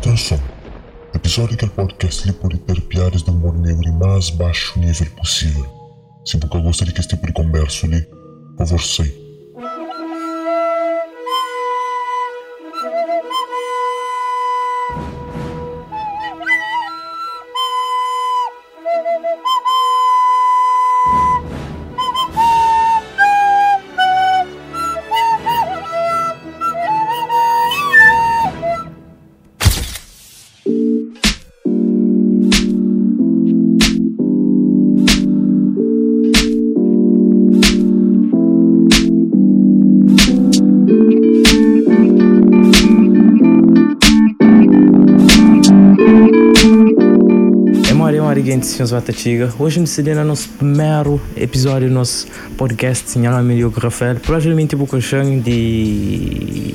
Atenção! Episódio do podcast lhe pode ter piadas de humor negro em mais baixo nível possível. Se você gostaria que este tipo de conversa lhe, por favor, sei. Senhores Batatiga. Hoje me decidi no nosso primeiro episódio do nosso podcast Sinhal Melhor Rafael. Provavelmente vou coxar de.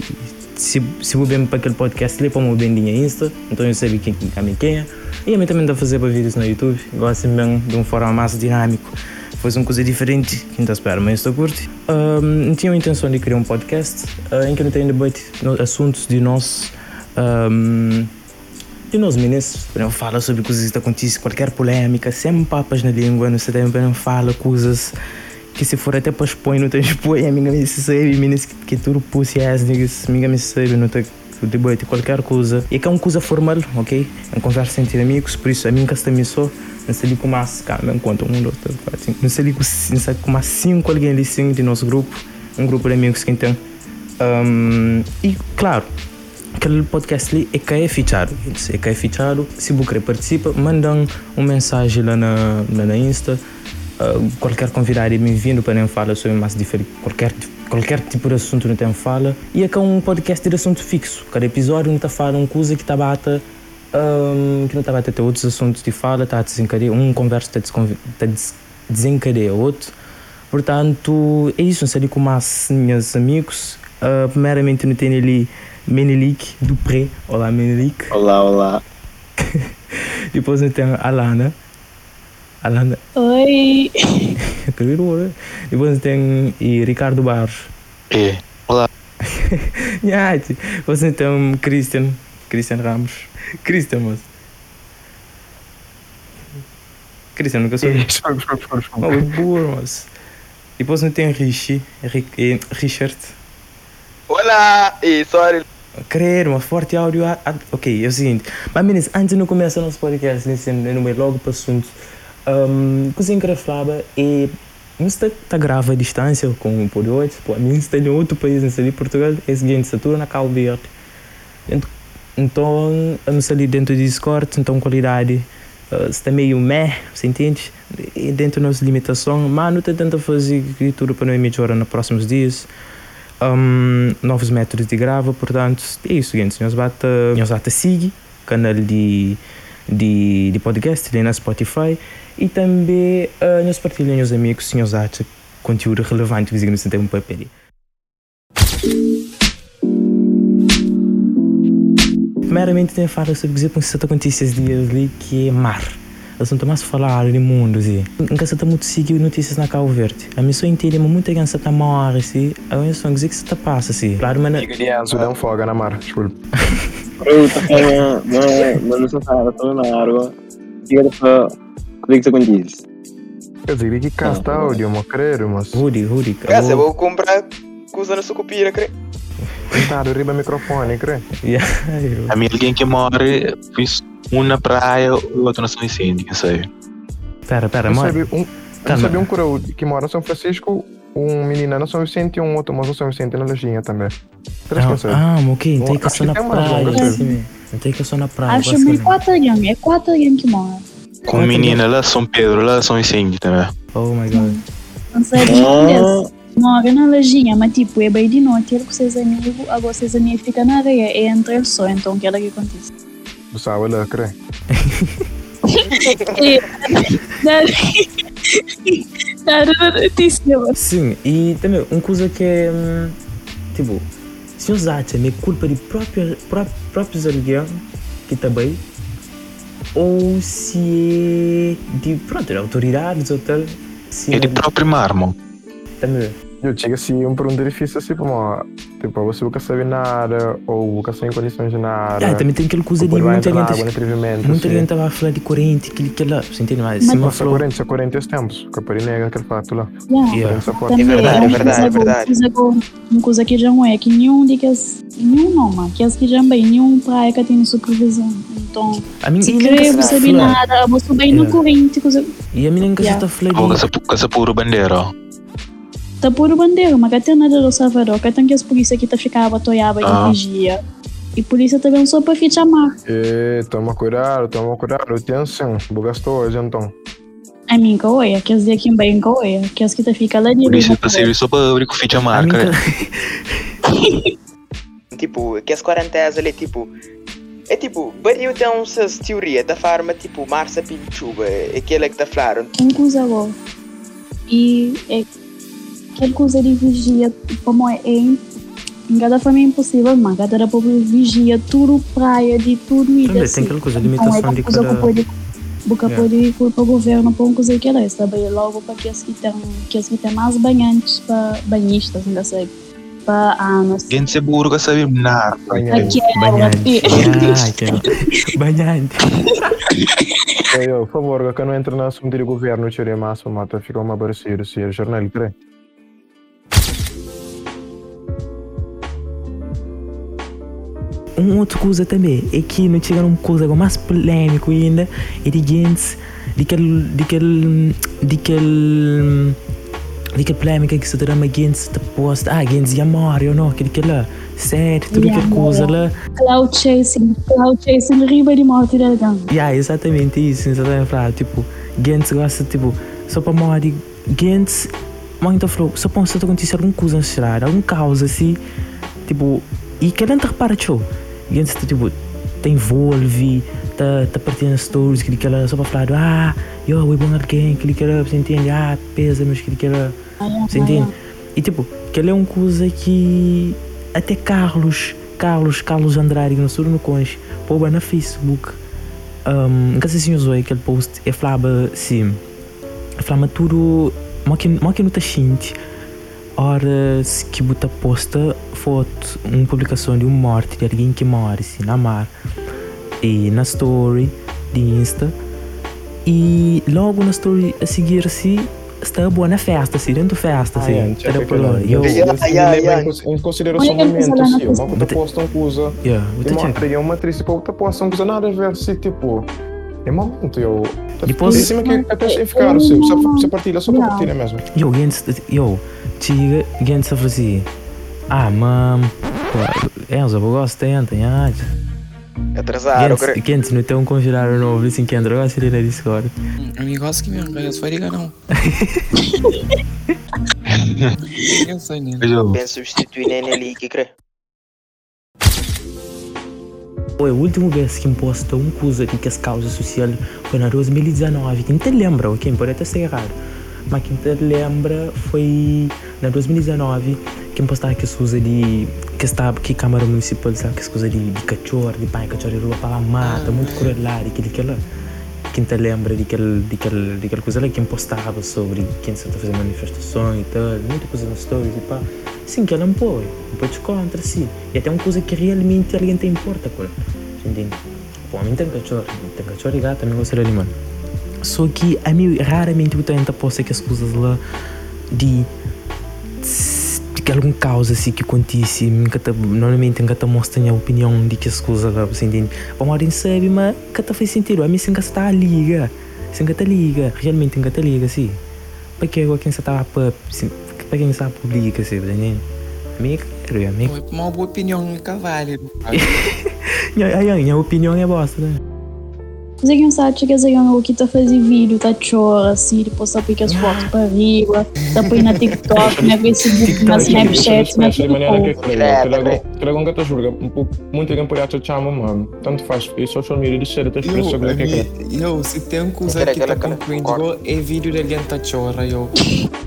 Se, se vou bem para aquele podcast, ele põe bem dinha Insta, então eu sei quem é quem é. E a mim também dá para fazer para vídeos no YouTube, gosto bem de uma forma mais dinâmico. Faz uma coisa diferente, quem está a esperar, mas estou curto. Um, tinha a intenção de criar um podcast uh, em que não tenho debate assuntos de nós. Um, e nós meninos não fala sobre coisas que acontecem, qualquer polêmica, sem papas na língua, não se também fala coisas que se for até para expor, não tem expor, a minha me sabe, meninos que, que tudo pussy ass minha me sabe, não tem debate qualquer coisa. E que é uma coisa formal, ok? É uma conversa entre amigos, por isso a minha casta me só, não sei como as, cara, me conta um, dois, três, cinco, não sei como cinco alguém ali sim de nosso grupo, um grupo de amigos que tem. Um, e claro, aquele podcast ali é que é fichado. É que é fichado. Se você participar, mandam uma mensagem lá na, lá na Insta. Uh, qualquer convidado bem-vindo para nem falar sobre mais diferente. Qualquer, qualquer tipo de assunto não tem fala. E é que é um podcast de assunto fixo. Cada episódio não está falando uma coisa que está bata. Um, que não está bata ter outros assuntos de fala, está a desencadear. Um conversa está a desencadear outro. Portanto, é isso. Não sei como as meus amigos. Uh, primeiramente, não tem ali Menelik Dupré. Olá, Menelik. Olá, olá. Depois nós temos a Alana. Alana. Oi. Depois nós temos e Ricardo Barros. É. Olá. Depois nós temos Christian. Christian Ramos. Christian, moço. Christian, nunca soube. Oh, burro, moço. Depois nós temos Richie. Richard. Olá! E sorry. Crer, uma forte áudio. Ok, é o seguinte. Mas, meninas, antes de não começar o nosso podcast, nesse número logo para o assunto, um, coisa que falava é. Não está tá grava à distância com o por hoje, pô, a minha está em outro país, não sei Portugal, é o seguinte, satura na Verde. Então, eu não sei dentro do Discord, então qualidade uh, está meio meh, você entende? E dentro das nossas limitações, mas não está tentando fazer tudo para não melhorar nos próximos dias um, novos métodos de grava, portanto, é isso, gente. Nós bata, nós bata seguir canal de, de, de podcast ali na Spotify e também uh, nós partilhamos os amigos se nós acham conteúdo relevante que no tempo para pedir. Primeiramente, tem a falar sobre com que acontece esses dias ali que é mar assunto mais falado no mundo, assim. Nunca está muito seguido notícias na Cabo Verde. A missão inteira, muita gente está morre, assim. A missão que está passa, assim. Claro, mas... De um fogo na mar, desculpa. Pronto, mas não se fala, estou na água. Diga para... O que é que acontece? Quer dizer, que casta áudio, mas creio, mas... Rudi, Rudi, cara. eu vou comprar na sucupira, creio. Coitado, riba microfone, creio. Yeah, a mim alguém que morre, fiz um na praia, o outro na São Vicente, não sei. Pera, pera, eu sabia um, eu sabia um curau que mora em São Francisco, um menino na São Vicente e um outro moço na São Vicente na lojinha também. Três ah, ah, ok, tem que ser na praia. Não tem que ser na praia. Acho que é quatro anos, é quatro anos que mora. Com menina lá São Pedro, lá São Vicente também. Oh my god. Não sei ah. Mora na lojinha, mas tipo, é bem de noite, ele com seus amigos, agora seus amigos ficam na areia, é entre o sol, então o que é que acontece? Usava lacre. Sim, e também uma coisa que é tipo, se os acham é culpa de próprio, próprio, próprios alguém que está bem, ou se é de pronto, de autoridades ou tal. É de próprio mármore. Também. Eu tinha assim um pergunta difícil assim, como tipo, você nunca sabe nada, ou nunca sem condições de nada. Ah, também tem aquele coisa de muita gente. água, no Muita assim. gente estava a falar de corrente, aquilo que lá. Você entende? Mas Mas- falou. corrente, só corrente esses tempos. Que eu nega aquele fato lá. Yeah. Também verdade, é é verdade, é verdade. uma coisa que já não é que nenhum de que as, nenhum não, mano, que as que já bem, nenhum praia que tem supervisão. Então, A mim se que não sabe nada, subir na Yeah. corrente, coisa. E a que se Yeah. está a falar de. essa, pura bandeira. Tá por bandeira, mas tem nada do Salvador, que tem que as polícia que tá ficava toiaba de Ah. vigia. E polícia também só para te chamar. E, toma cuidado, toma cuidado. Atenção, bugastou hoje então. A mim, que é, que as de aqui em bem, que é, que as que tá fica lá de Polícia para serviço público, ficha A marca. né? Tipo, que as quarentenas ali, tipo. É tipo, bariu tem essas teoria da forma, tipo, Marsa Pinchuba, aquela que tá falando. um coisa agora. E é quel conselho vigia como é em cada família impossível, mas cada povo vigia tudo praia de tudo e Também tem assim. aquela coisa limitação então, é de cada que boca é. pode ir para o governo para um coisa que é sabe logo para aqueles que tem que que tem mais banhantes para banhistas ainda sei para anos. Gente se burga sabe nada. É banhante. Banhante. Banhante. Por favor, quando entra na assunto de governo, tire massa, mata, fica uma parecida, se é jornal 3. Né? um outra coisa também é que não chega numa coisa mais polêmica ainda é de gente de que de que de que de que polêmica que se trama gente tá posta. Ah gente já morre ou não aquele que lá sério tudo yeah, que coisa lá. Cloud chasing cloud chasing riba de morte da gente. yeah exatamente isso exatamente falar tipo gente gosta tipo só para morrer gente muito então, falou só para acontecer alguma coisa na estrada alguma causa assim. Tipo e querendo reparar show repara show gente tipo te envolve tá tá partindo as stories que que ela só para falar ah eu eu bom alguém que que ela você entende? Ah pesa mas que que ela você entende? E tipo que ela é uma coisa que até Carlos Carlos Carlos Andrade no sul no conche pô na Facebook um, nunca sei se usou aquele post e falava assim falava tudo mas que que não tá xinte horas que buta posta foto uma publicação de uma morte de alguém que morre assim, na mar e na story de Insta e logo na story a seguir assim está boa na festa assim dentro da festa assim Ah, era por lá eu. Em consideração que momento, assim, uma puta posta uma coisa. yeah E uma outra, uma atriz, tipo, outra posta uma coisa nada a ver, assim, tipo. É momento, eu. Depois- Em cima que até sem ficar, assim, você, você partilha só para Não. partilha mesmo. eu gente eu só fala assim ah mam é eu gosto Atrasado, creio. gente gente não tem um congelador novo assim que entra assim na Discord Amigos que me arranjas, vai ligar não. Eu sei, né? Bem substituir nem ali, que creio. Foi a última vez que uma coisa aqui que as causas sociais foi na 2019. Quem te lembra, ok? Pode até ser errado. Mas quem te lembra foi na 2019 que me postava que as coisas de. que estava que Câmara Municipal, sabe? Que as coisas de, de cachorro, de pai, cachorro, de para lá, mata, muito cruel lá, aquele que lá. Quem te lembra daquela coisa lá que me postava sobre quem está fazendo manifestações e tal, muita coisa nas stories e pá. Sim, que ela não pode contra, sim. E até uma coisa que realmente alguém te importa ela. Entende? Pô, a mim tem cachorro, tem cachorro e gato, também gosto de animal. Só que a mim raramente eu tento que as coisas lá de de que alguma causa assim que acontece, nunca normalmente nunca tá mostrando a opinião de que as coisas lá, você entende? Para uma sabe, mas nunca tá faz sentido. A mim sem está liga, sem tá liga, realmente nunca tá liga, assim. Para que quem está para quem está publica, assim, você entende? A minha quero, a Foi uma boa opinião minha, minha, minha opinião é bosta, né? Você que sabe que essa o que tá fazendo vídeo, tá chora, assim, depois tá pica as fotos para riba, tá põe na TikTok, na Facebook, na Snapchat, na de maneira que tudo. creio. Creio que tu julga. Muita gente pode te chamar, mano. Tanto faz. E social media de ser até expressão que é que Eu, se tem um coisa que tá concordo. é vídeo de alguém tá chora, eu.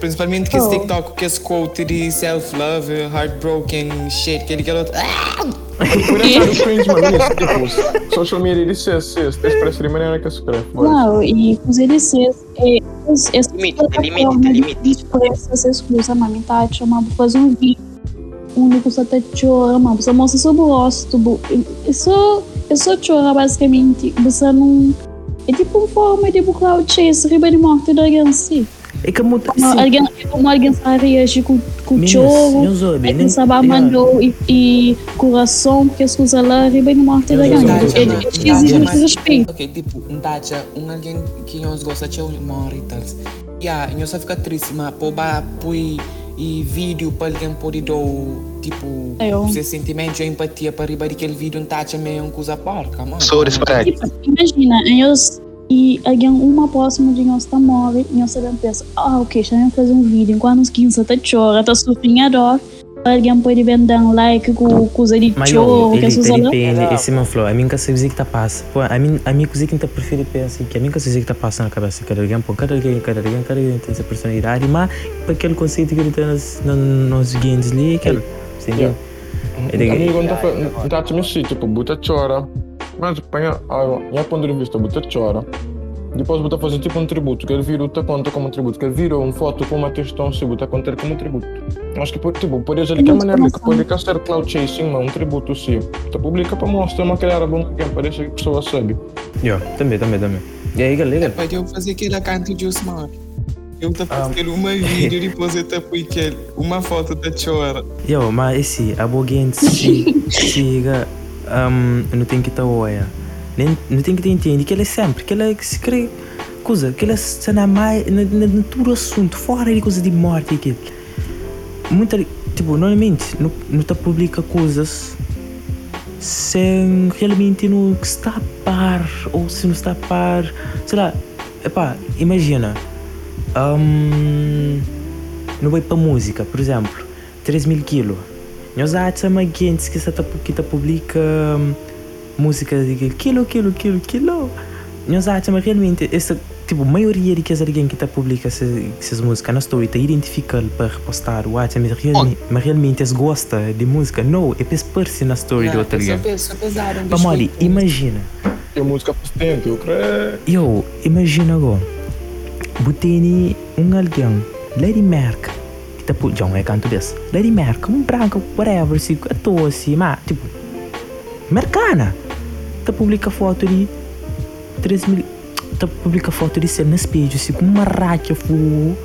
Principalmente- que esse Oh. TikTok, que esse quote de self-love, heartbroken, shit, que ele quer outro. Ah! Isso. Isso, tipo, social media de ser, ser, expressa de maneira que se escreve. Não, e com eles é, essa Limite, limite, limite. de expressa essas coisas, mas me tá chamando pra fazer um vídeo único só te chora, mas você mostra sobre o rosto, bu- e só, e só chora basicamente, você não, é tipo uma forma de cloud chase, riba de morte de alguém É que muito. Como alguém, é como alguém sabe reagir com, com Meninas, choro, não soube, alguém nem- sabe yeah. mandou e, e coração, porque as coisas lá, de de É- ma- é- tacha, Exige mas- muito respeito. Ok, tipo, um tacha, um alguém que nós gosta de morrer e tal. Yeah, nós só fica triste, mas pô, ba, põe e vídeo para alguém poder dar, tipo, Eu. seu sentimento e empatia para riba daquele vídeo, um tacha meio uma coisa porca, mano. So disparate. Tipo, imagina, nós, e alguém uma próxima de nós está morre, e nós sabemos pensa, ah, ok, já vamos fazer um vídeo, enquanto uns 15 está chora, está sofrendo a dor, alguém pode vender um like com coisa de choro, que ele, as coisas. ele depende, esse man falou, a mim que sei que tá passa. Pô, a mim, a mim coisa que eu prefiro pensar que a mim que sei que tá passando na cabeça cada alguém, pô, cada alguém, cada alguém, cada alguém tem essa personalidade, mas para aquele conceito que ele tem nos, nos, nos games ali, aquele, você entendeu? Ele- Amigo, não tá não tá assim, tipo, buta chora. Mas, penha, ah, minha ponto de vista, buta chora. Depois buta fazer tipo um tributo, que ele vira outra conta como um tributo, que ele vira uma foto com uma questão, se buta contar como um tributo. Acho que, tipo, por exemplo, que a maneira que pode ser cloud chasing, mas um tributo, sim. Tu publica para mostrar uma era bom que parece que a pessoa sabe. Yeah, também, também, também. E aí, galera? Depois eu fazer aquele canto de Osmar. Eu tá fazendo uma vídeo e depois eu tá uma foto da chora. Yo, mas esse, a boguinha se chega, um, não tem que estar olha. Nem, não tem que entender que ele é sempre, que ele é que se crê, coisa, que ele é cena mais, na, na, na todo assunto, fora de coisa de morte e. Muita, tipo, normalmente, não, não tá publica coisas sem realmente não está a par, ou se não está a par, sei lá, epá, imagina, um, não vai para música, por exemplo, 3 mil quilos. Nós gente que está que tá publica música de quilo, quilo, quilo, quilo. Nós uma realmente essa tipo a maioria de que as alguém que está publica essas, músicas na story está identifica para repostar o WhatsApp, mas realmente, mas realmente eles gosta de música. Não, é para se na story do outro alguém. Mas Mori, imagina. A música persistente, eu creio. Eu, imagina agora. Botei um alguém, Lady Merck, que tá. Já não é canto desse. Lady Merck, um branco, whatever, assim, a toa assim, mas, tipo. Mercana! Tá publica foto de 3 mil. Tá publica foto de ser na espelho, assim, com uma racha fogo.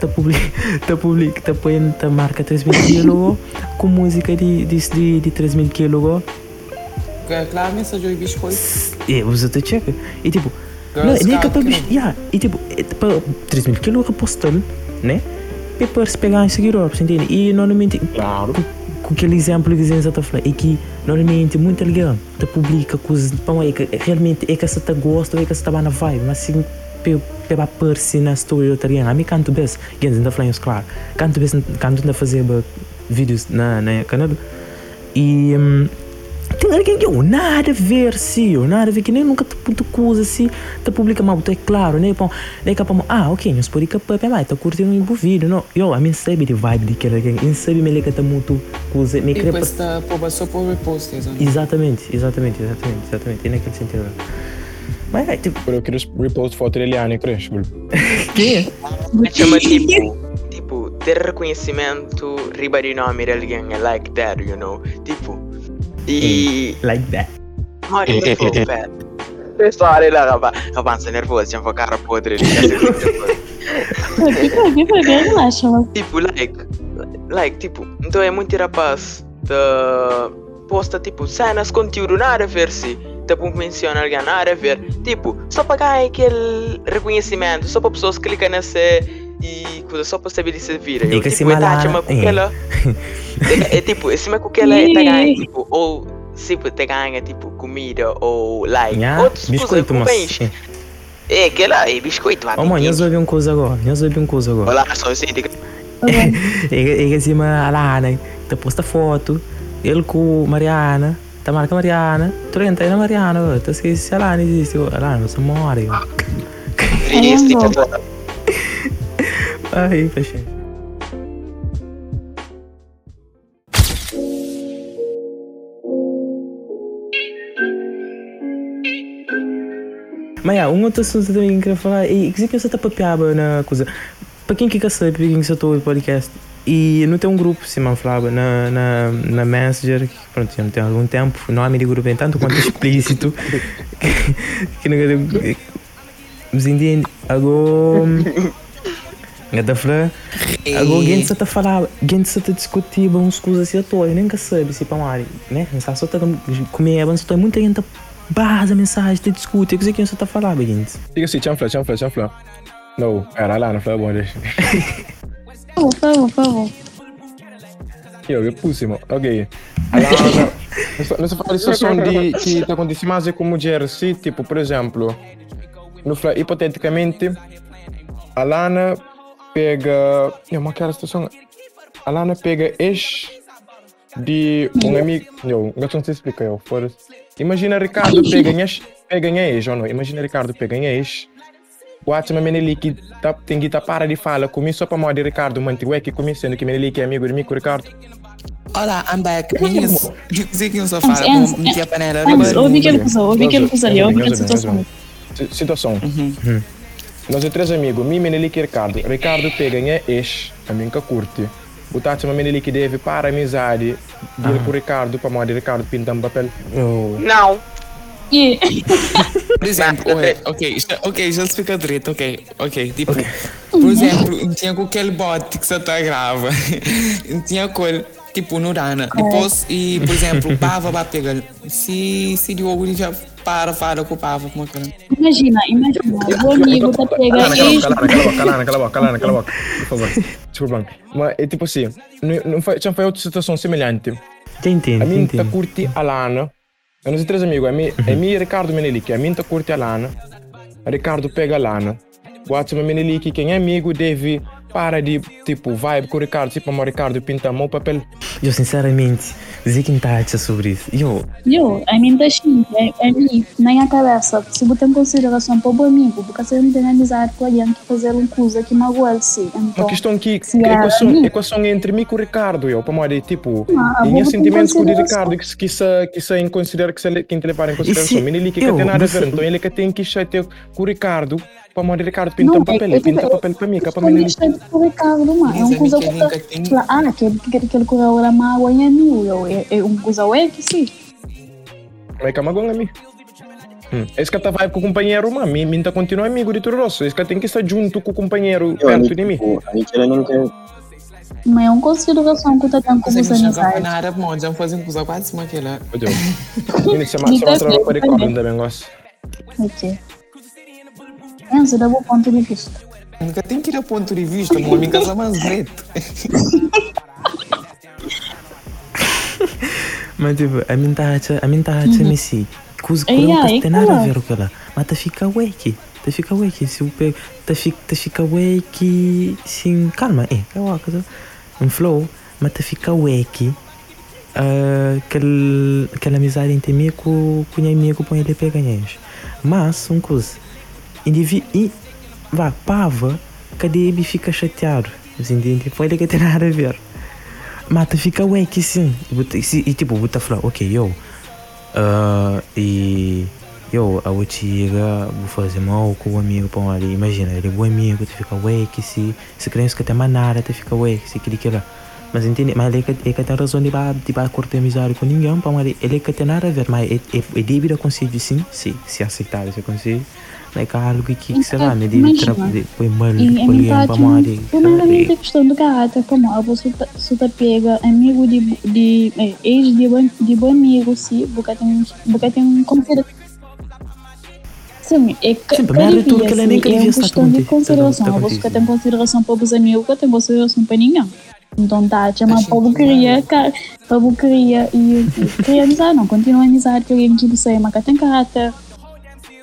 Tá publica, tá publica, tá põe, tá marca 3 mil quilos, com música de, de, de, de 3 mil quilos. Claro, mensagem de biscoito. E você te checa. E tipo, não, Girl nem Scout capaz de. Clan. Yeah, e tipo, é, para 3 mil quilos repostando, né? E para se pegar em seguidor, você entende? E normalmente, Claro. com, aquele exemplo que você está falando, é que normalmente muito alguém te publica coisas, pão, é que realmente é que você tá gosta, é que você tá na vibe, mas assim, pela perse na story outro a mim canto bem, que ainda falando isso, claro, canto bem, canto ainda fazer vídeos na, na Canadá, e. tem alguém que eu nada a ver, sim, nada a ver, que nem nunca te puto coisa assim, te publica mal, tu é claro, né? Pão, daí pão, ah, ok, nós podemos capar, mas tá curtindo um vídeo, não? Eu, a mim sabe de vibe de que alguém, eu sabe me liga tá muito coisa, me E cria depois tá pô, só por repost, exatamente. Exatamente, exatamente, exatamente, exatamente, é naquele sentido. Mas é tipo, Eu queria repost foto de Eliane, creio. que? Chama tipo, tipo, ter reconhecimento riba de nome de alguém é like that, you know? Tipo, e. Like that. Mori, por eh, favor, Pessoal, lá, rapaz, rapaz, tá nervoso, já vou cara podre que foi, que relaxa, mas Tipo, like, like, tipo, então é muito rapaz da posta tipo cenas, conteúdo nada a ver se tipo menciona alguém nada a ver, tipo, só para ganhar aquele reconhecimento, só para pessoas clicar nessa e coisa só para saber se vira. E Eu, que tipo, se é mala- tá chama com é. é, é tipo, acima com aquela é tá ganha tipo ou se te ganha tipo comida ou like Yeah, outras coisas biscoito, com mas. É aquela é biscoito, Oh, mãe, eu ouvi uma coisa agora, eu ouvi uma coisa agora. Olá, só assim, diga- É que acima a Lana, tá posta foto, ele com Mariana, tá marca Mariana, tu entra aí na Mariana, tá esqueci se a Lana existe, a Lana, você morre. triste, Ai, fechei. Mas yeah, um outro assunto também que eu falar é que você está papiaba na coisa. Para quem que quer saber, para quem que estou em podcast, E não tem um grupo, se me falava, na, na, na Messenger, que pronto, já não tem algum tempo, não há meio grupo em tanto quanto explícito, que não quero. Mas entende? Agora. Gata fala, agora gente só tá falando, gente só tá discutindo uns coisas assim à toa, eu nem que sabe se para uma né? Não só tá comer, mas só muita gente base a mensagem, te discute, o que você tá falando, gente? Diga assim, chanfla, chanfla, chanfla. Não, era lá, não foi bom, deixa. Por favor, por favor. Eu, eu pus, irmão. Ok. Alana, nessa situação de que tá acontecendo mais é com mulher, se, tipo, por exemplo, no, fla- hipoteticamente, a Lana pega. É uma aquela situação. A Lana pega ex de um amigo. Eu, não sei se explica, eu. foda-se. Imagina Ricardo pega ex, pega ex, ou não? Imagina Ricardo pega ex. O Atma Meneli que tá, tem que tá para de fala comigo só para modo de Ricardo mantigo que comigo sendo que Meneli que é amigo de mim com o Ricardo. Olá, I'm back. Que não só Antes, fala, como meter a panela. Antes, ouvi ouvi aquele coisa ali, ouvi Nós vemos, situação. nós vemos. Si- Situação. Nós é três amigos, mim, Meneli e Ricardo. Ricardo pega em ex, a mim que curte. O Tati Meneli que deve para a amizade dele com o Ricardo, para de Ricardo pintar um papel. Oh, Não. Por exemplo, ok, ok, já, ok, já se fica direito, ok, ok. Tipo, por exemplo, tinha com aquele bot que você tá grava, tinha com tipo, no Rana. Depois, e, por exemplo, Bava vai pegar. Se, se Diogo já para, fala com o Bava, como é que é? imagina, imagina, o amigo tá pegando Calana, ex, cala a boca, cala a boca, cala a boca, cala a boca, cala a boca, por favor. Desculpa. Mas é tipo assim, não, não foi, já foi outra situação semelhante. já entendo, A mim tá curte a Lana. Eu não sei três amigos. É mim, é mim e Ricardo Menelik. A mim tá curte a Lana. A Ricardo pega a Lana. O Atma Menelik, quem é amigo, deve para de, tipo, vibe com o Ricardo. Tipo, o Ricardo pinta mão, papel. Eu, sinceramente, dizer que não tá acha sobre isso. Eu, eu, a mim assim, é, é mim, nem a cabeça, se botar em consideração para o amigo, porque você não tem amizade com alguém que fazer uma coisa que magoa-se, Uma então, questão que, se é equação, amigo. equação entre mim e o Ricardo, eu, para modo tipo, Ah, tinha sentimentos com o. Ricardo que, que, se, que se considera que se, que ele levar em se consideração. Menelik que eu- tem nada a ver, então ele que tem que chatear com o Ricardo, para modo Ricardo pinta um é- papel, é ele pinta que- papel para mim, que é para Estou Menelik. mexendo com o Ricardo, mano. É uma a coisa que tá. que Ah, aquele que aquele que era mágoa em eu- É é uma coisa é que sim. Mas calma agora, amigo. Hum. Esse que tá vibe com o companheiro, mano. Mim, mim tá continua amigo de tudo rosso. Esse que tem que estar junto com o companheiro Eu, perto de mim. tipo, a gente ela não quer. Mas é uma consideração que tá tendo com Você você não amizade. na área, bom, já fazem coisa quase como aquela. Ô, Deus. Menino, você Me mata tá você mata para bem, recordar tá também, gosto. Ok. Esse dá bom ponto de vista. Nunca tem que ir a ponto de vista, meu amigo, casa mais preto. mas tipo, a mim tá acha, a mim tá acha me si. Coisa que não tem nada a ver com ela. Mas tá fica wake. Tá fica wake. Se eu pego, tá fica, tá fica wake. Sim, calma, é, calma, coisa. Um flow, mas tá fica wake. Uh, aquela amizade entre mim com com o amigo põe ele pega. Mas, uma coisa, e, vá, pava, cadê ele fica chateado? Entende? Pode que tem nada a ver. Mas tu fica wake sim. E, se- tipo, você falar, ok, eu. ah, e. Eu, a outra vou fazer mal com o amigo para ali. Imagina, ele é bom amigo, tu fica wake, se. Se criança que tem mais nada, tu fica wake, se aquele que lá. Mas entende? Mas ele é que, ele que tem razão de ba- de ba- cortar amizade com ninguém, para ali. Ele é que tem nada a ver, mas é, é, é devido a conselho sim, sim, se aceitar esse conselho. Mas é algo que, que sei lá, tra- de- mal E com a alguém metade, para ali. primeiramente, a questão do caráter, como a você tá- pega amigo de, de eh, ex de bom, de bom amigo, sim, porque tem, porque tem consideração. Sim, é ca- Sim, é tudo que nem é uma questão de consideração. A contigo. você tem consideração para os amigos, que tem consideração para ninguém. Então tá, chama para o queria, para o queria e e queria amizade, não, continua a amizade com alguém que você ama, que tem caráter.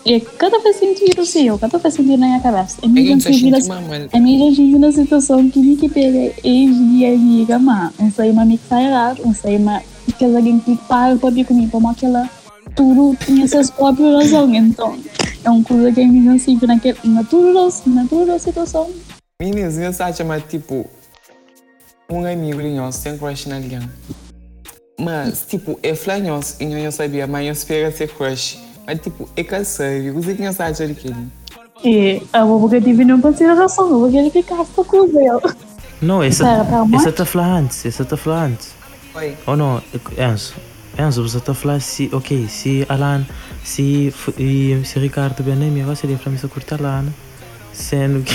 E cada faz sentido, sim, cada faz sentido na minha cabeça. É É que que a minha já tive na situação que nem que pega ex de amiga, mas não sei uma me sai errado, não sei uma que alguém que para para vir comigo, como aquela tudo tinha suas próprias razões, então é uma coisa que me não sempre naquele, na tudo na tudo da situação. Meninas, eu acho mas tipo, um amigo de nós tem crush na alguém. Mas, tipo, é flanhos e eu não sabia, mas eu espero ser crush. Mas, tipo, é cansado. Você que não sabe daquele. E a boca tive não consideração, eu vou querer ficar essa coisa. eu. Não, está falando antes, esse está falando antes. Oi. Oh não, Enzo. Enzo, você está falando se, ok, se Alan, se, e, se Ricardo Benemi, você deve falar isso curta Alan. Sendo que.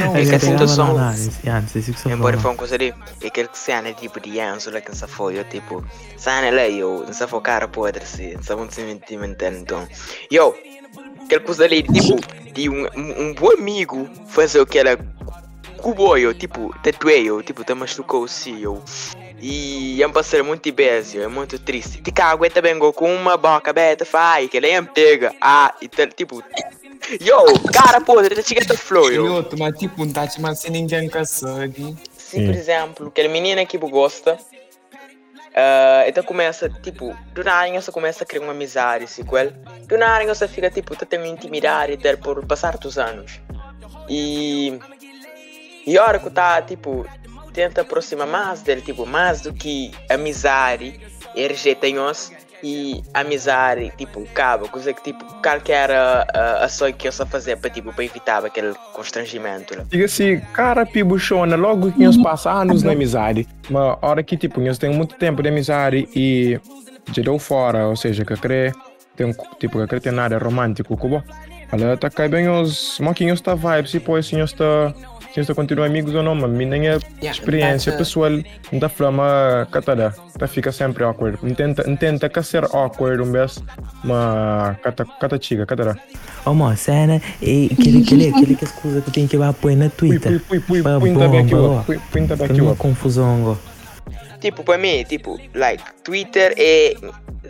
Não, é que a situação- é que você Embora foi uma coisa ali, é que cena tipo de Enzo lá que não foi, eu tipo, cena lá eu, não foi cara podre se, não se sentimental então. Yo, aquele coisa ali, tipo, de um, um, um bom amigo fazer aquela cuboio, tipo, tatueio, tipo, te machucou se eu. E é um parceiro muito ibésio, é muito triste. Te cago, e também com uma boca aberta, fai, que ele é pega. Ah, e tipo, yo, cara te chega flow, yo. outro, mas tipo, não tá te mas se ninguém consegue. Se, por exemplo, aquele menino que gosta, ah, então começa, tipo, do nada você começa a criar uma amizade assim, com ele. Do nada você fica, tipo, tá tendo intimidade dele por passar dos anos. E. E a hora que tá, tipo, tenta aproximar mais dele, tipo, mais do que amizade, e rejeita nós. E amizade, tipo, acaba, coisa que, tipo, qualquer uh, ação que eu só fazer para, tipo, para evitar aquele constrangimento. Né? Diga assim, cara, pibuchona, logo que nós passa anos na amizade. Uma hora que, tipo, nós temos muito tempo de amizade e já deu fora, ou seja, que crê, tem um, tipo, que crê tem nada romântico, como Ela tá cai bem os, moquinhos tá vibes, e depois se nós tá, se nós tá continuar amigos ou não, mas minha experiência pessoal, não tá flama, catada, tá fica sempre awkward. Intenta, intenta que ser awkward um vez, mas cata, cata chica. Oh, mano, cena, e aquele, aquele, aquele que as coisas que tem que pôr na Twitter. punta bem aqui, bem Que aqui, confusão, ó. Tipo, para mim, tipo, like, Twitter é.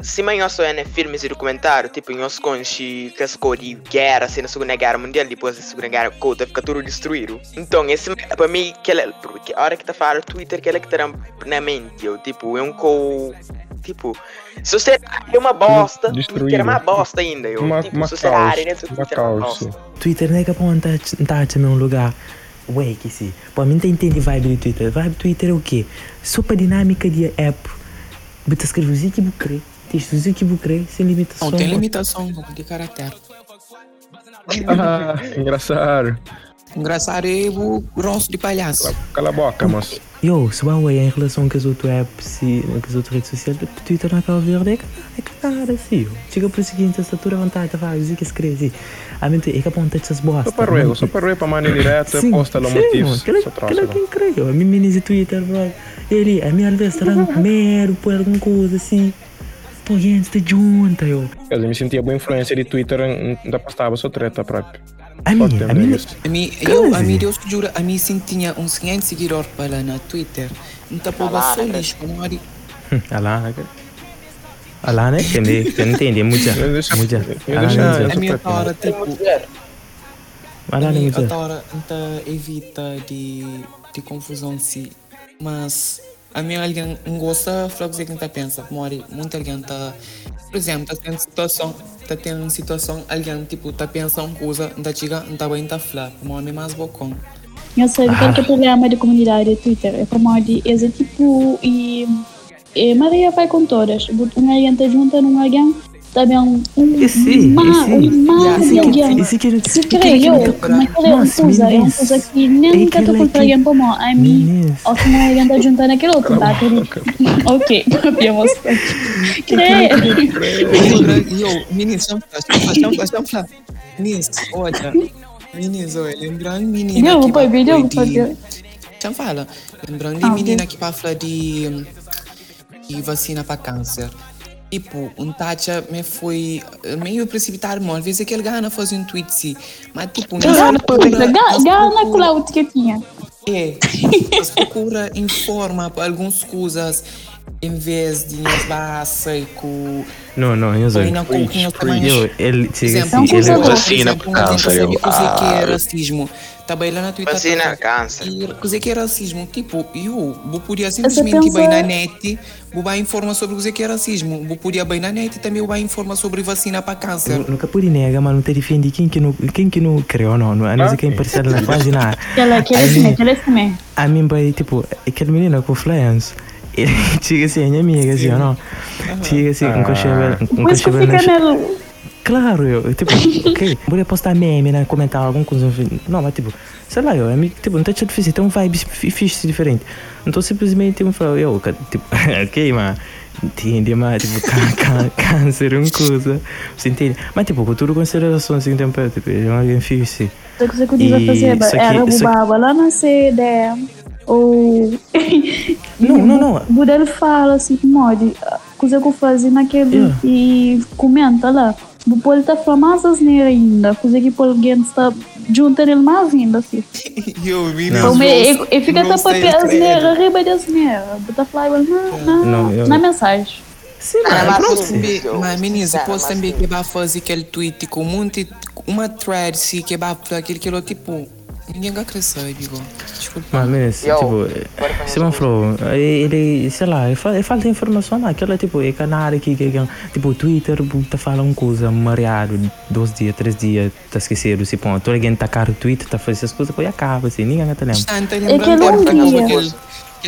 Se amanhã só é filmes e documentário, tipo, em os conchi que as de guerra, assim, na Segunda Guerra Mundial, depois da Segunda Guerra, conta, fica tudo destruído. Então, esse, para mim, que ela, porque a hora que tá falando Twitter, que ela que tá na mente, eu, tipo, é um co. Tipo, sociedade é uma bosta, Destruído. Twitter é uma bosta ainda, eu. Uma, tipo, uma sociedade, né? caos, uma Twitter é uma bosta. Twitter não é que aponta tá também um lugar. Ué, que se. Pô, mim tem entende vibe do Twitter. Vibe do Twitter é o quê? Super dinâmica de app. Bota escrever o que bucre. Texto o que bucre, sem limitação. Não, tem limitação de caráter. Ah, engraçado. Engraçado é o rosto de palhaço. Cala a boca, moço. Yo, se vai em relação com as outras apps e com as outras redes sociais, o Twitter não acaba verde, é que é que nada assim. Chega para o seguinte, essa tua vontade, tá vai dizer que escreve assim. A mente é que aponta essas bostas. Só para ruego, só para ruego para mano direta, posta lá sim, motivos. Só aquela que é incrível. A minha menina Twitter, bro. Ele, a minha vez será um mero, por alguma coisa assim. Pô, gente, está junta, eu. Dizer, me sentia boa influência de Twitter, ainda postava só treta próprio. A tem a minha. isso. A mim, Que eu, a mim, Deus te jura, a mim sim tinha um seguinte seguidor para lá na Twitter. Então, pô, só né? lixo, não é? Alana, cara. Alana, entende? Você não? É Muita. eu Alana, deixa- é A minha hora, tipo, a Alana, é minha muita. hora, então, evita de, de confusão, sim. Mas, a minha alguém não gosta, fala que está pensa, mori, muita alguém está, por exemplo, está tendo situação, está tendo situação, alguém, tipo, está pensando uma coisa, não chega, não está bem, está falar, mori mais bocão. Eu sei que é o problema de comunidade de Twitter. É como de é tipo e, e Maria vai com todas. Um alguém te junta num alguém também um um mar, esse. um mar Esse de que- alguém. esse que- Se que- creio, esse que- mas é uma Nossa, coisa, é uma meninas. coisa que nem É que tu que- alguém como a mim. Ou se não alguém tá juntando aquele outro, tá? Ok. Lembra, yo, meninos, Meninos, olha, meninos, olha, lembrando menina que foi, vai deu, de- foi. Chama fala, lembrando de Ah, menina que vai falar de, de vacina para câncer. Tipo, um tacha me foi meio precipitado, mano. Às vezes aquele gana fazer um tweet, sim. Mas tipo, Gana, gana procura- cloud que tinha. é, nós procura informa para algumas coisas em vez de nós vá com Não, não, eu sei. Põe na coquinha também. Eu, ele, Por chega exemplo, um ele por Vacina uma câncer, eu- sabe que é ah. racismo. Trabalha lá na Twitter. Vacina, tá- câncer. E que é racismo. Tipo, eu vou podia simplesmente ir bem na net, vou vai informar sobre o que é racismo. Vou podia bem na net e também vai informar sobre vacina para câncer. Nu- Nunca pude negar, mas não te defendi quem que não, quem que não criou, não. não. A não ser quem apareceu na página. Aquela, assim, aquele assim. A mim, tipo, aquele menino com flyers. Ele chega assim, minha amiga, assim, ou não? Chega assim, com cocheve, com Por isso que cocheve fica. Claro, eu, tipo, ok, vou postar meme, né, comentar alguma coisa, não, mas tipo, sei lá, eu, é, mi- tipo, não tá difícil, tem um vibe fi- fixe diferente. Então simplesmente eu falo, eu, tipo, ok, mas, entende, mas, tipo, câncer é uma coisa, você entende? Mas, tipo, com tudo consideração, assim, tem um tipo, é alguém fixe. Só que você podia E fazer era aqui- bubaba lá na CD ou Não, não, não. o ele fala assim mod coisa que eu fazia naquele Yeah. e comenta lá o pole tá falando mais asneira ainda coisa que alguém está junto ele mais ainda assim Eu vi então me- e, fica tá papel asneira riba de asneira tá falando na, na, Não, eu- na mensagem Sim, mas, mas Eu- mas meninas, depois mas também que vai fazer aquele tweet com um monte, uma thread se que vai aquele que tipo, ninguém vai crescer, digo. Desculpa. Mas, mas, Yo, tipo, Simon uma falou, ele, sei lá, ele fa- ele falta informação, mas aquela, tipo, é canal aqui, que, que, tipo, Twitter, tá falando uma coisa, mareado, dois dias, três dias, tá esquecido, se pô, toda alguém tá caro o Twitter, tá fazendo essas coisas, depois acaba, assim, ninguém tá lembrando. É que não aquele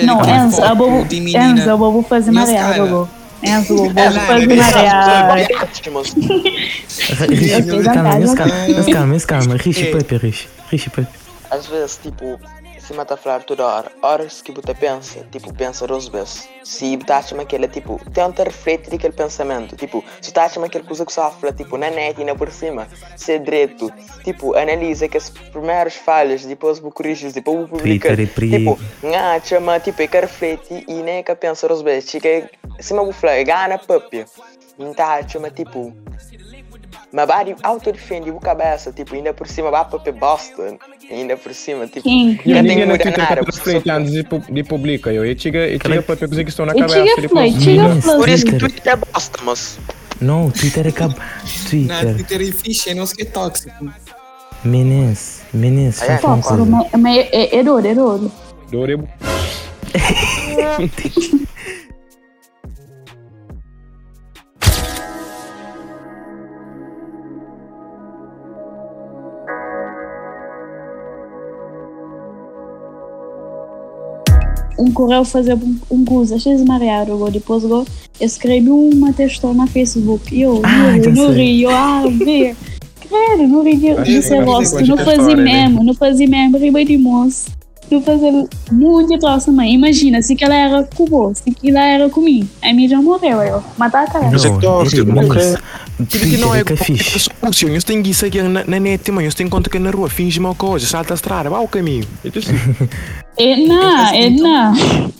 não Enzo de menina. Enzo a bobo fazer caras. bobo Enzo Ela- fazer mareada Ótimos. Ok, já calma, calma, calma, calma, Richie É. Pepe, Richie, Richie Pepe. Às vezes, tipo, se mata a falar toda hora, horas que você pensa, tipo, pensa duas vezes. Se você acha que aquele, tipo, tenta refletir aquele pensamento, tipo, se você acha que aquela coisa que fala, tipo, na net e na por cima, se é direito, tipo, analisa que as primeiras falhas, depois você corrige, depois você publica, é tipo, acha, mas, tipo, é que reflete e nem é que pensa duas vezes, fica, se eu falar, é gana papi, então acha, mas, tipo, mas vai autodefende a cabeça, tipo, ainda por cima vai para bosta, ainda por cima, tipo, Quem? já tem Ninguém que na mudar Twitter nada. tá reflete antes de, pu- de publica. Eu, e chega, e chega para coisa que estão na E cabeça. Por isso que Twitter. É bosta, mas Não, Twitter é cab... Twitter, Twitter é fixe, não sei que é tóxico. Ah, é? fala uma coisa. Mas é é é um correio fazer um, um mareado agora, depois eu escrevi uma textão na Facebook, e eu, Ah, eu já no sei. Rio, ah, ver, credo, no Rio, que rosto, você não fazia né? mesmo, não fazia mesmo, riba de moço, não fazia muito também, imagina, se que ela era com você, se que ela era comigo, a minha já morreu, eu, matar a cara. Mas é tóxico, ele- porque- Tipo que não é é é fixe. Puxa, eu tenho isso aqui na, net, mãe. Eu tenho conta que na rua finge uma coisa, salta a estrada, vai ao caminho. É não, é não.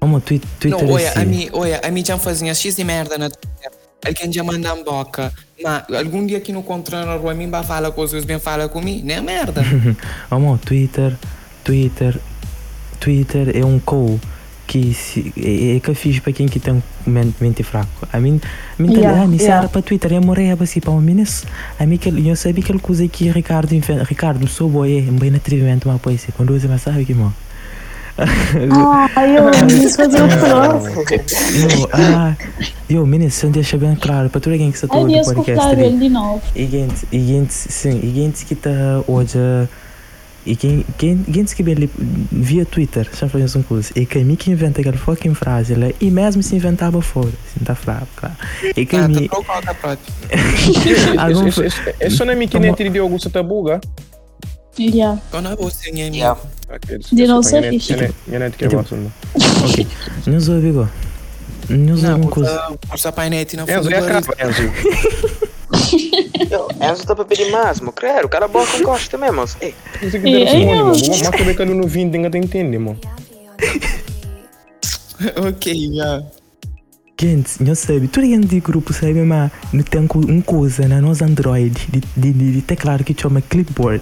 Vamos, Twi- Twitter Não, é olha, a assim. mim, olha, a mim já fazia X de merda na Twitter. Alguém já manda em boca. Mas algum dia que não encontrar na rua, mim vai falar coisas, bem fala comigo, não é merda. Vamos, Twitter, Twitter, Twitter é um call que se, é, é que eu fiz para quem que tem men- mente fraco. A mim, a mim Yeah, yeah, me yeah. para Twitter, eu morei assim para um menos. A mim que eu sabia que ele coisa que Ricardo Ricardo sou boy, é um bem atrevimento uma poesia. Quando você mas sabe que mano. Ah, eu quis fazer o troço. Eu, ah, eu, meninas, se deixa bem claro para todo alguém que está Ai, todo o Deus, podcast ali. ele de novo. E gente, e gente, sim, e gente que está hoje. E quem, quem, gente que vê via Twitter, já fazendo uma coisa, e que a mim que inventa aquela fucking frase, lá, e mesmo se inventava fora, assim, tá claro, claro. E que a Ah, mim. tá trocada a algum- Esse- esse- É minha que nem de Augusto Tabuga. Yeah. É Yeah. De não ser fixe. É Tipo, não. Ok, igual. Nos ouve Não, uma coisa. usa, usa painete na Enzo, fundo é do acaba, Enzo. Yo, Enzo tá para pedir mais, mas creio, o cara é bom com gosta mesmo. mas, Ei, bom, eu- mano. Mas que bem no 20 ainda te entende, mano. Ok, já. Gente, não sabe, todo mundo de grupo sabe, mas não tem uma coisa na nossa Android de, de, de, teclado que chama clipboard,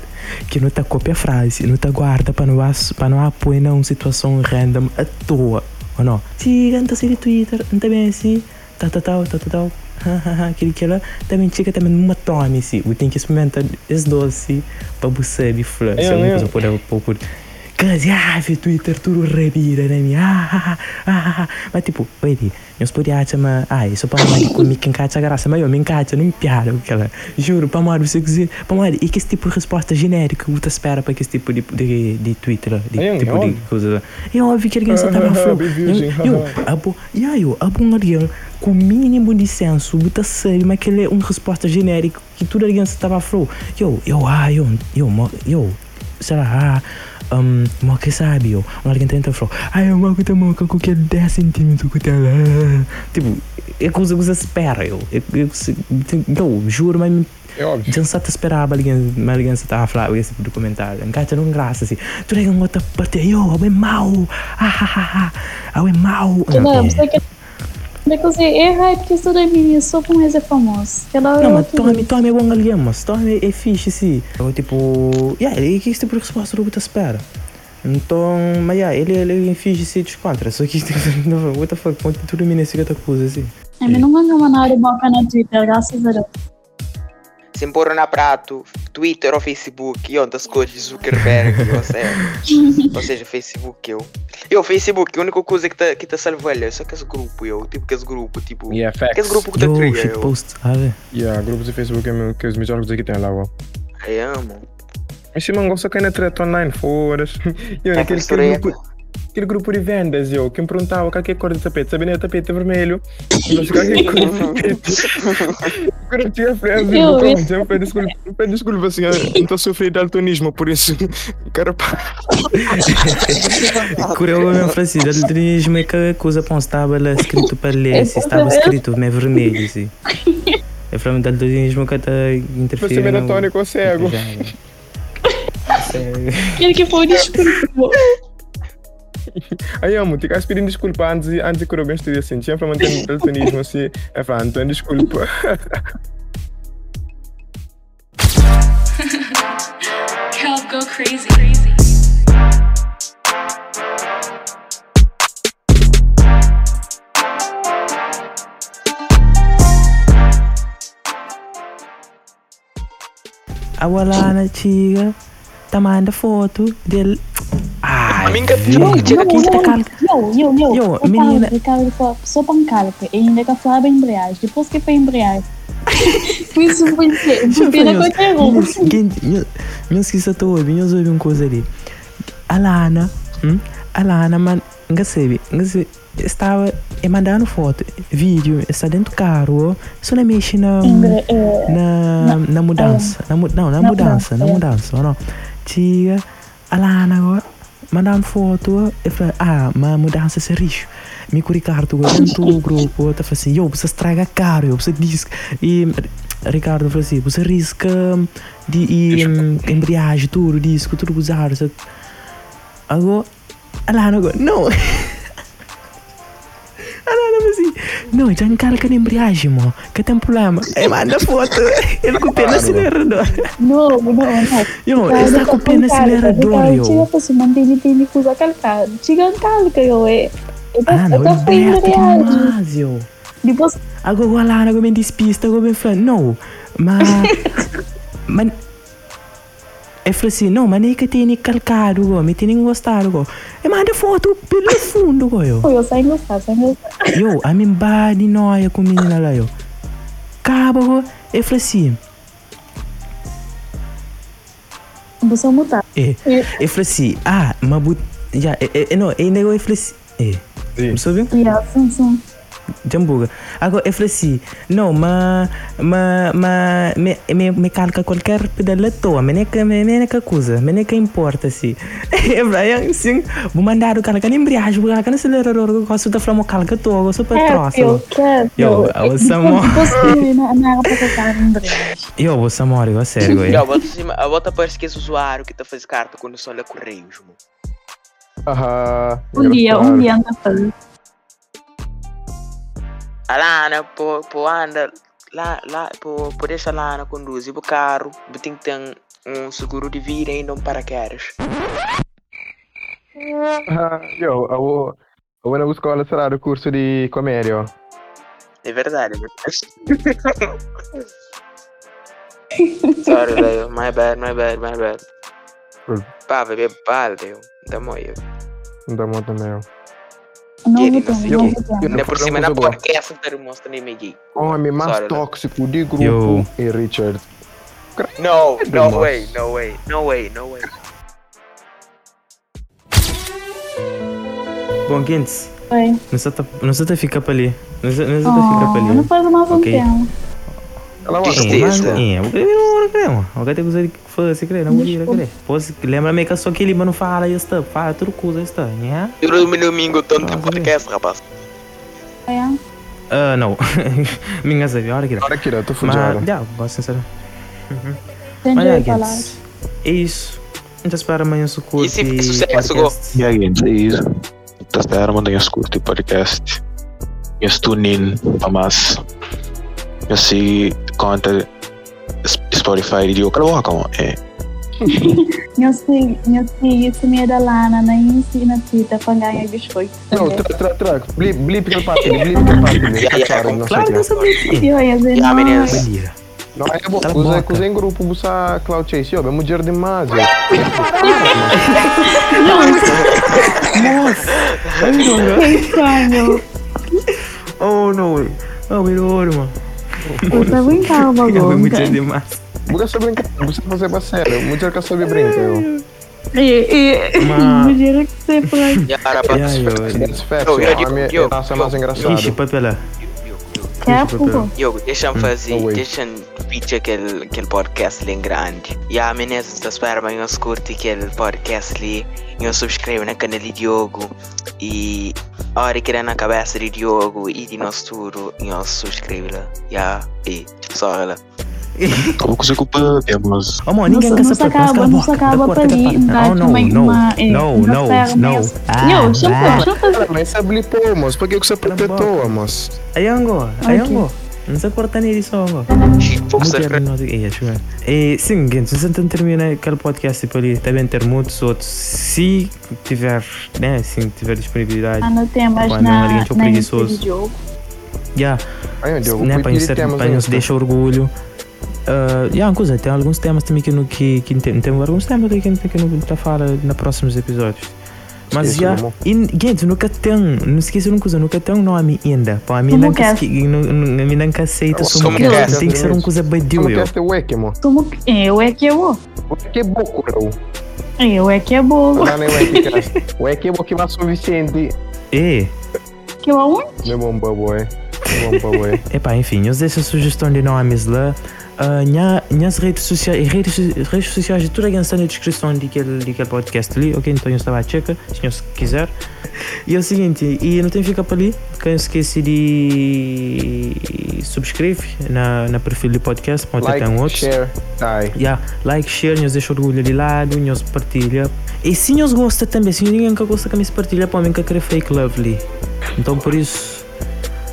que não tá copia a frase, não tá guarda para não, as- para não apoiar numa situação random à toa, ou não? Se canta assim de Twitter, não tá bem assim, tá, tá, tá, tá, tá, lá, também chega também numa tome, assim, eu tenho que experimentar esse doce para você, de flor, se É, alguma é. coisa pode, Casi, ah, Twitter tudo revira, né, mi? Ah, ah, ah, ah. Mas tipo, vedi, nós podíamos chamar, ai, para mais comigo que encaixa a graça, mas eu me encaixa, não piada, aquela. Juro, para mais você dizer, para mais, e que esse tipo de resposta genérica que você espera para que esse tipo de, de, de Twitter, de É, tipo é de coisa. É óbvio que alguém só. Bem virgem, Eu, abo, e aí, eu, abo um alguém com o mínimo de senso, você sabe, mas que ele é uma resposta genérica que tudo alguém estava falando. Eu, eu, ah, eu, eu, mo- eu, sei lá, ah, um, mo que sabe, eu, um alguém tenta falar, ah, eu mo que tá mo com que 10 centímetros que lá. Tipo, é coisa que você espera, eu, eu, eu, eu, eu juro, mas É óbvio. já só te esperava alguém, mas alguém estava a falar esse tipo de comentário. Encaixa não graça assim. Tu liga um outro parte, eu, é mau, ah, ah, ah, ah, é mau. Que não, você É que é hype que daí menino só com esse é famoso. Que ela Não, mas Tommy, Tommy é bom alguém, mas Tommy é fixe, sim. Eu, tipo, yeah, e que esse tipo de resposta do que espera? Então, mas yeah, ele, ele é fixe se descontra. Só que, tipo, what the fuck, ponte tudo em mim nesse outra coisa assim. A mim não ganha uma nada boca na Twitter, graças a Deus. Se pôr na prato, Twitter ou Facebook, e onde as coisas de Zuckerberg, ou seja, ou seja, Facebook, eu. Eu, Facebook, a única coisa que tá, que tá salvo é só que esse grupo, eu, tipo, que esse grupo, tipo, Yeah, que esse grupo que tá trilha, eu. post, vê. Yeah, grupos de Facebook é meu- que os melhores que tem lá, ó. Ai, amo. Mas se não gosta que ainda treta online, foda-se. E olha, É aquele, grupo, aquele grupo de vendas, eu, que me perguntava qual que é a cor do tapete. Sabia, o tapete é vermelho. Eu disse, qual que é a cor do tapete? Quando eu tinha frase, Eu pedi pede desculpa, pede desculpa, assim, eu não estou sofrendo de daltonismo, por isso, cara, pá. Curioso mesmo, Francis, daltonismo é que a coisa pão estava lá escrito para ler, se estava escrito, mas é vermelho, assim. É para mim, daltonismo que está Você interferindo. é melatônico ou cego? Cego. Aquele que foi desculpa. Aí, amo, te queres pedir desculpa antes, antes de eu bem estude assim, tinha para manter daltonismo, assim, é para Antônio, desculpa. Help go crazy. crazy. A Walana chega, tá manda foto dele. Velho. Não, chega aqui, tá cal- Eu, eu, eu. Yo, Eu menina. falo, Ricardo, fala, só para um calca. E ainda que eu falava embreagem. Depois que foi embreagem. Por isso foi eu um. minhas- quem- minha- Minhas que estou ouvindo, minhas ouvindo uma coisa ali. A Lana, hum? a Lana, man, não sei, não sei, estava é mandando foto, vídeo, está dentro do carro, só não mexe na, Embra- é, na, na mudança, na, mu- não, na Na mudança, na mudança, não. Tia, a Lana agora, mandando foto, eu ah, mas a mudança é risco. Me o agora dentro do grupo, eu falei assim, yo, você estraga caro, yo, você diz, e Ricardo falou assim, você risca de hum, embreagem, tudo, disco, tudo usar. Agora, Lana agora, não. Não, já encalca na embreagem, mo, que tem problema. Aí manda foto, ele com o pé no acelerador. Não, não, não. Yo, ele está com o pé no acelerador, yo. Chega para cima dele, tem que usar calcado. Chega um calca, eu. É. Ah, não, ele embreagem. demais, yo. Depois, Agora Alana agora me despista, agora me fala, não, mas... mas... Eu falei assim, não, mas nem que tem calcado, agora, me tem gostado, agora. E manda foto pelo fundo, yo. foi eu saindo gostar, saindo gostar. Yo, a minha bade noia com a menina lá, yo. Cabo, agora, eu falei assim, Você mutar. é, eu falei assim, ah, mas... Já, é, é, não, ainda eu falei assim, é, você ouviu? Yeah, sim, sim. Jambuga. Agora eu falei assim, não, mas mas mas me, me, me calca qualquer pedala toa, mas nem nem que coisa, mas nem que importa assim. Eu falei assim, vou mandar o calca nem embreagem, vou calca no acelerador, eu gosto de falar calca toa, eu gosto para É, troço. eu quero. Yo, eu- você amor. Depois que na na água para colocar em embreagem. Eu, você amor, eu sério, Eu, eu. eu bota parece que esse usuário que tá fazendo carta quando só lê correios. Aham. Um dia, um dia anda a fazer. A Lana, pô, pô, anda lá, lá, pô, pô, deixa a Lana conduzir o carro, tem que ter um seguro de vida e não paraquedas. Ah, Yo, eu eu vou na escola será o curso de comédia. É verdade, é verdade. Sorry, velho. My bad, my bad, my bad. Pá, bebê, pá, velho. Da moia. Da moto meu. Tema, Eu- novo tema. Ainda por cima na podcast não mostra nem meio. Homem mais Sorry, né? tóxico de grupo Yo. é Richard. No, no way, no way, no way, no way. Bom, Quintes, Oi. não se tá, não se tá ficar para ali. Não se não se tá Oh, ficar não ali. faz mais um Ok. tema. Ela Tristeza. É, o que não não crema. O que tem que faz, se crê, não ir, crê. Lembra me que só que ele não fala isso, fala tudo coisa isso, né? Eu no domingo tanto podcast, rapaz. É. Ah, não. Minha sabe, olha aqui. Olha aqui, eu tô Mas, fujado. já, gosto sincero. Mas de é, é isso. A gente espera amanhã se curte. E se- sucesso, podcast. E aí, gente, é isso. Tá certo, mandem os curtir podcast. Eu tune Eu sei conta Spotify eu coloco como é. Eu sei, eu sei, isso me é da Lana, na ensina Tita para ganhar biscoito. Não, tra, tra, tra. Blip, blip aquele parte, blip aquele parte. Yeah, yeah, Claro, não que que. eu sabia. Eu ia Yeah, não, meninas. Não, é bom. A Usa, usa em grupo, usa Cloud Chase. Yo, é mulher demais. yo. que estranho. Oh, no. Oh, melhor, mano. Eu tô brincando, Eu vou muito demais. Buga só brincar, você fazer sério. Mulher que sabe brincar. yo. E, e, me diga que você foi. Yeah, rapaz. Yeah, yo. That's facts, Yo, yo. yo, A minha yo, é a raça yo. mais engraçada. Ixi, papela. Quer, Ixi, por papel. Yo, deixa-me fazer, Oh, wait. deixa-me feature aquele, aquele podcast ali em grande. E a meninas da espera eu curto aquele podcast ali. Eu subscrevo no canal de Diogo. E a hora que era na cabeça de Diogo e de nosso tudo, eu subscrevo lá. Yeah, e só ela. Como que você culpa. Oh, mano, Não, ninguém se- quer não se saber. acaba, não se acaba para ali. Não, não, não, não, não. Deixa eu fazer. Mas você blipou, moço. Por que que você protetou, moço? Ayango, ayango. Não se Mulher secreto. não sei- Ei, acho que- E sim, gente, se não termina aquele podcast tipo ali, também ter muitos outros. Se tiver, né, se tiver disponibilidade. Ah, não tem mais Quando na, alguém te é na preguiçoso. Jogo. Yeah, Aí, Diogo, né, para nos, temas para nos aí. deixa orgulho. Uh, yeah, uma coisa, tem alguns temas também que, no, que, que tem, tem alguns temas que, que não tá fala nos próximos episódios. Mas já, in- gente, nunca tem, não esqueça uma coisa, nunca tem um nome ainda. Para mim, Como não que é? não aceita Como como que é? tem que ser uma coisa Como badio, que eu. é mo? Como que eu é que eu vou? Wake é boco, bro. Eu é que é bobo. Lá nem wake, cara. Wake é boco que vai suficiente. É, Que eu aonde? Meu bom boy. Meu bom boy. Epá, enfim, eu deixo a sugestão de nomes lá. Uh, nha, minhas redes sociais, redes, redes sociais de tudo está na descrição daquele, daquele podcast ali, ok? Então eu estava a checar, se você quiser. E é o seguinte, e não tem que ficar para ali, que não esquece de subscrever na, na perfil do podcast, pode Like, ter um outro. share. Yeah, like, share, nos deixa orgulho de lado, nos partilha. E se nos gosta também, se ninguém que gosta que nos partilha, pode que querer fake lovely. Então por isso,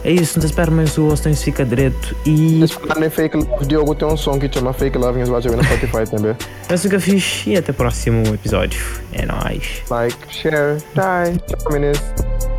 é isso, não te espero mais o isso fica direto. E Vocês falam em fake love, Diogo tem um som que chama Fake Love, e vai ver no Spotify também. é isso que eu fiz e até o próximo episódio. É nóis. Like, share, die. Tchau, meninas.